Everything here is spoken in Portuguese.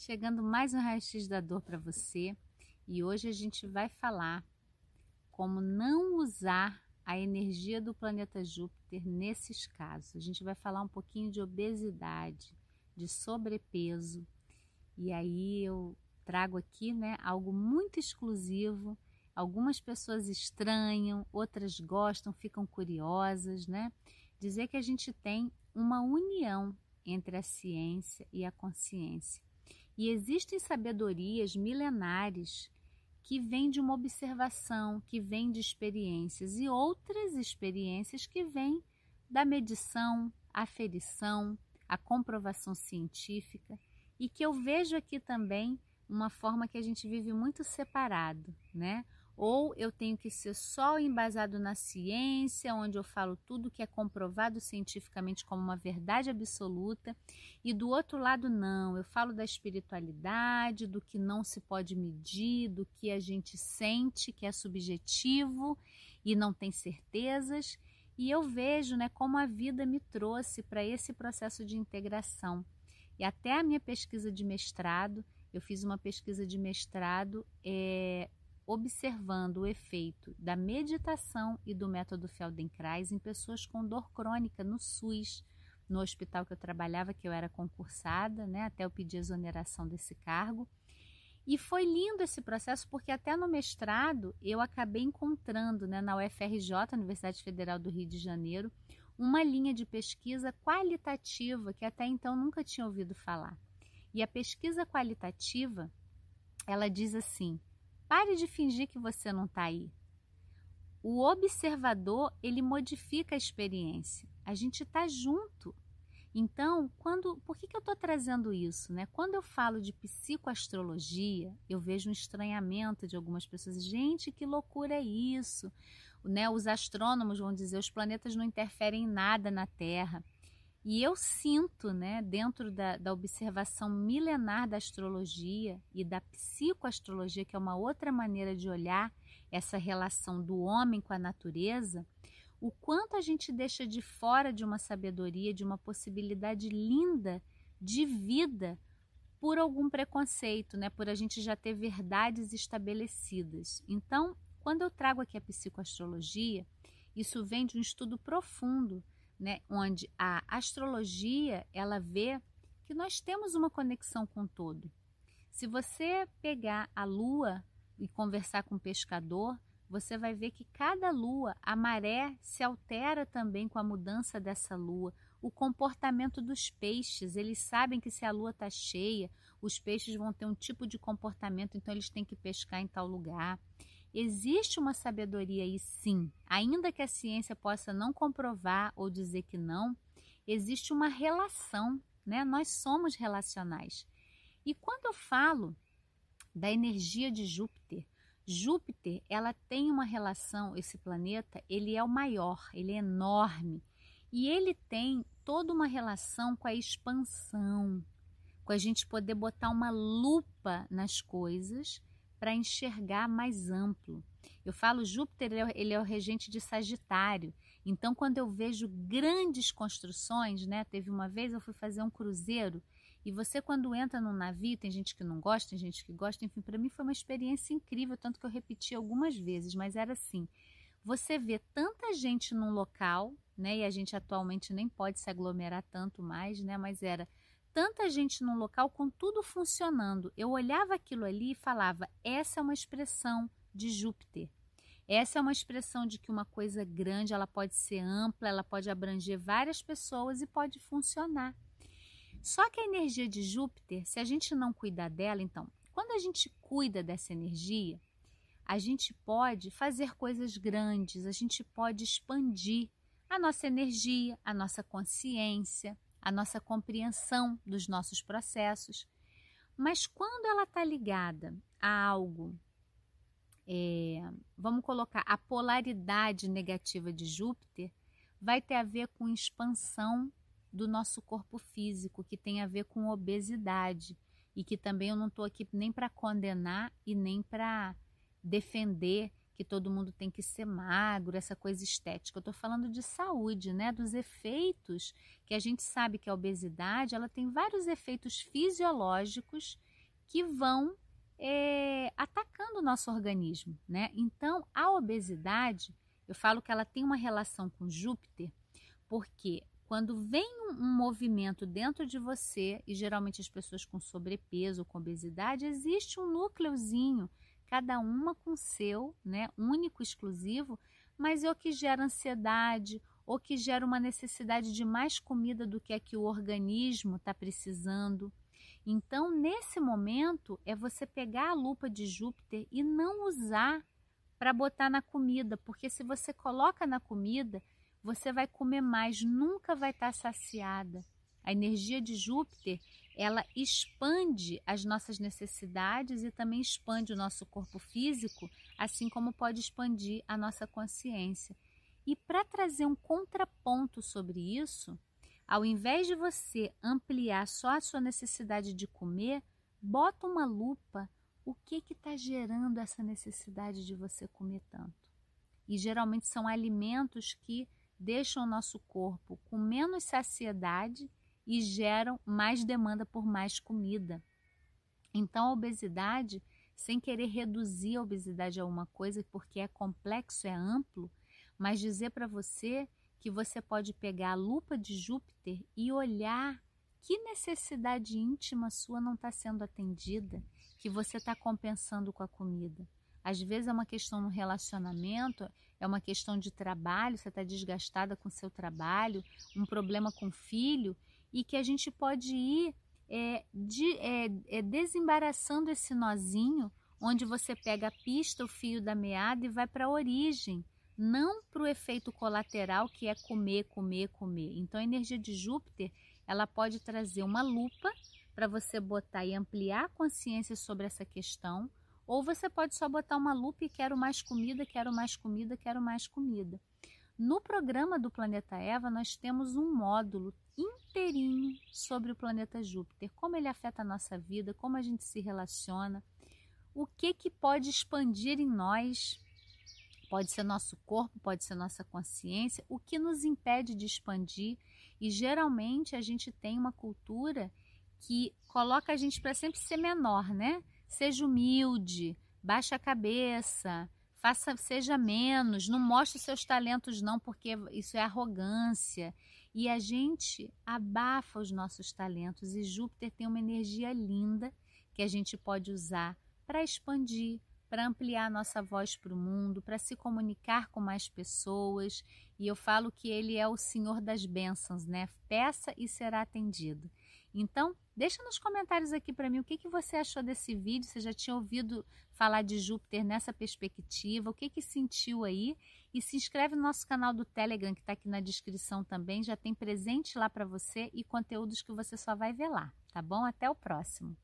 Chegando mais um raio-x da dor para você e hoje a gente vai falar como não usar a energia do planeta Júpiter nesses casos. A gente vai falar um pouquinho de obesidade, de sobrepeso e aí eu trago aqui né, algo muito exclusivo. Algumas pessoas estranham, outras gostam, ficam curiosas, né? Dizer que a gente tem uma união entre a ciência e a consciência. E existem sabedorias milenares que vêm de uma observação, que vêm de experiências, e outras experiências que vêm da medição, aferição, a comprovação científica, e que eu vejo aqui também uma forma que a gente vive muito separado, né? Ou eu tenho que ser só embasado na ciência, onde eu falo tudo que é comprovado cientificamente como uma verdade absoluta, e do outro lado, não, eu falo da espiritualidade, do que não se pode medir, do que a gente sente, que é subjetivo e não tem certezas, e eu vejo né, como a vida me trouxe para esse processo de integração. E até a minha pesquisa de mestrado, eu fiz uma pesquisa de mestrado é, observando o efeito da meditação e do método Feldenkrais em pessoas com dor crônica no SUS, no hospital que eu trabalhava, que eu era concursada, né, até eu pedir exoneração desse cargo. E foi lindo esse processo porque até no mestrado eu acabei encontrando né, na UFRJ, Universidade Federal do Rio de Janeiro, uma linha de pesquisa qualitativa que até então nunca tinha ouvido falar. E a pesquisa qualitativa, ela diz assim: Pare de fingir que você não está aí. O observador, ele modifica a experiência. A gente está junto. Então, quando, por que, que eu estou trazendo isso? Né? Quando eu falo de psicoastrologia, eu vejo um estranhamento de algumas pessoas. Gente, que loucura é isso? Né? Os astrônomos vão dizer os planetas não interferem em nada na Terra. E eu sinto, né, dentro da, da observação milenar da astrologia e da psicoastrologia, que é uma outra maneira de olhar essa relação do homem com a natureza, o quanto a gente deixa de fora de uma sabedoria, de uma possibilidade linda de vida por algum preconceito, né? por a gente já ter verdades estabelecidas. Então, quando eu trago aqui a psicoastrologia, isso vem de um estudo profundo né, onde a astrologia ela vê que nós temos uma conexão com o todo. Se você pegar a lua e conversar com o pescador, você vai ver que cada lua, a maré se altera também com a mudança dessa lua. O comportamento dos peixes, eles sabem que se a lua está cheia, os peixes vão ter um tipo de comportamento, então eles têm que pescar em tal lugar. Existe uma sabedoria aí sim, ainda que a ciência possa não comprovar ou dizer que não, existe uma relação, né? Nós somos relacionais. E quando eu falo da energia de Júpiter, Júpiter, ela tem uma relação, esse planeta, ele é o maior, ele é enorme. E ele tem toda uma relação com a expansão, com a gente poder botar uma lupa nas coisas para enxergar mais amplo. Eu falo Júpiter, ele é o regente de Sagitário. Então, quando eu vejo grandes construções, né? Teve uma vez eu fui fazer um cruzeiro e você quando entra num navio, tem gente que não gosta, tem gente que gosta, enfim, para mim foi uma experiência incrível, tanto que eu repeti algumas vezes, mas era assim. Você vê tanta gente num local, né? E a gente atualmente nem pode se aglomerar tanto mais, né? Mas era tanta gente num local com tudo funcionando. Eu olhava aquilo ali e falava: essa é uma expressão de Júpiter. Essa é uma expressão de que uma coisa grande, ela pode ser ampla, ela pode abranger várias pessoas e pode funcionar. Só que a energia de Júpiter, se a gente não cuidar dela, então, quando a gente cuida dessa energia, a gente pode fazer coisas grandes, a gente pode expandir a nossa energia, a nossa consciência, a nossa compreensão dos nossos processos. Mas quando ela está ligada a algo, é, vamos colocar a polaridade negativa de Júpiter, vai ter a ver com expansão do nosso corpo físico, que tem a ver com obesidade. E que também eu não estou aqui nem para condenar e nem para defender que todo mundo tem que ser magro, essa coisa estética. Eu estou falando de saúde, né? Dos efeitos que a gente sabe que a obesidade ela tem vários efeitos fisiológicos que vão é, atacando o nosso organismo, né? Então, a obesidade, eu falo que ela tem uma relação com Júpiter, porque quando vem um, um movimento dentro de você, e geralmente as pessoas com sobrepeso, com obesidade, existe um núcleozinho, cada uma com seu, né, único, exclusivo, mas é o que gera ansiedade, ou que gera uma necessidade de mais comida do que é que o organismo está precisando. Então, nesse momento, é você pegar a lupa de Júpiter e não usar para botar na comida, porque se você coloca na comida, você vai comer mais, nunca vai estar tá saciada. A energia de Júpiter, ela expande as nossas necessidades e também expande o nosso corpo físico, assim como pode expandir a nossa consciência. E para trazer um contraponto sobre isso, ao invés de você ampliar só a sua necessidade de comer, bota uma lupa o que está gerando essa necessidade de você comer tanto. E geralmente são alimentos que deixam o nosso corpo com menos saciedade e geram mais demanda por mais comida. Então, a obesidade, sem querer reduzir a obesidade a uma coisa, porque é complexo, é amplo, mas dizer para você que você pode pegar a lupa de Júpiter e olhar que necessidade íntima sua não está sendo atendida, que você está compensando com a comida. Às vezes é uma questão no relacionamento, é uma questão de trabalho, você está desgastada com seu trabalho, um problema com o filho, e que a gente pode ir é, de, é, é, desembaraçando esse nozinho, onde você pega a pista, o fio da meada e vai para a origem, não para o efeito colateral que é comer, comer, comer. Então a energia de Júpiter ela pode trazer uma lupa para você botar e ampliar a consciência sobre essa questão, ou você pode só botar uma lupa e quero mais comida, quero mais comida, quero mais comida. No programa do Planeta Eva, nós temos um módulo inteirinho sobre o planeta Júpiter, como ele afeta a nossa vida, como a gente se relaciona, o que que pode expandir em nós, pode ser nosso corpo, pode ser nossa consciência, o que nos impede de expandir. E geralmente a gente tem uma cultura que coloca a gente para sempre ser menor, né? Seja humilde, baixa a cabeça, faça, seja menos, não mostre seus talentos não, porque isso é arrogância. E a gente abafa os nossos talentos e Júpiter tem uma energia linda que a gente pode usar para expandir, para ampliar nossa voz para o mundo, para se comunicar com mais pessoas. E eu falo que ele é o Senhor das bênçãos, né? Peça e será atendido. Então, deixa nos comentários aqui para mim o que, que você achou desse vídeo, você já tinha ouvido falar de Júpiter nessa perspectiva, o que, que sentiu aí? E se inscreve no nosso canal do Telegram, que está aqui na descrição também, já tem presente lá para você e conteúdos que você só vai ver lá, tá bom? Até o próximo!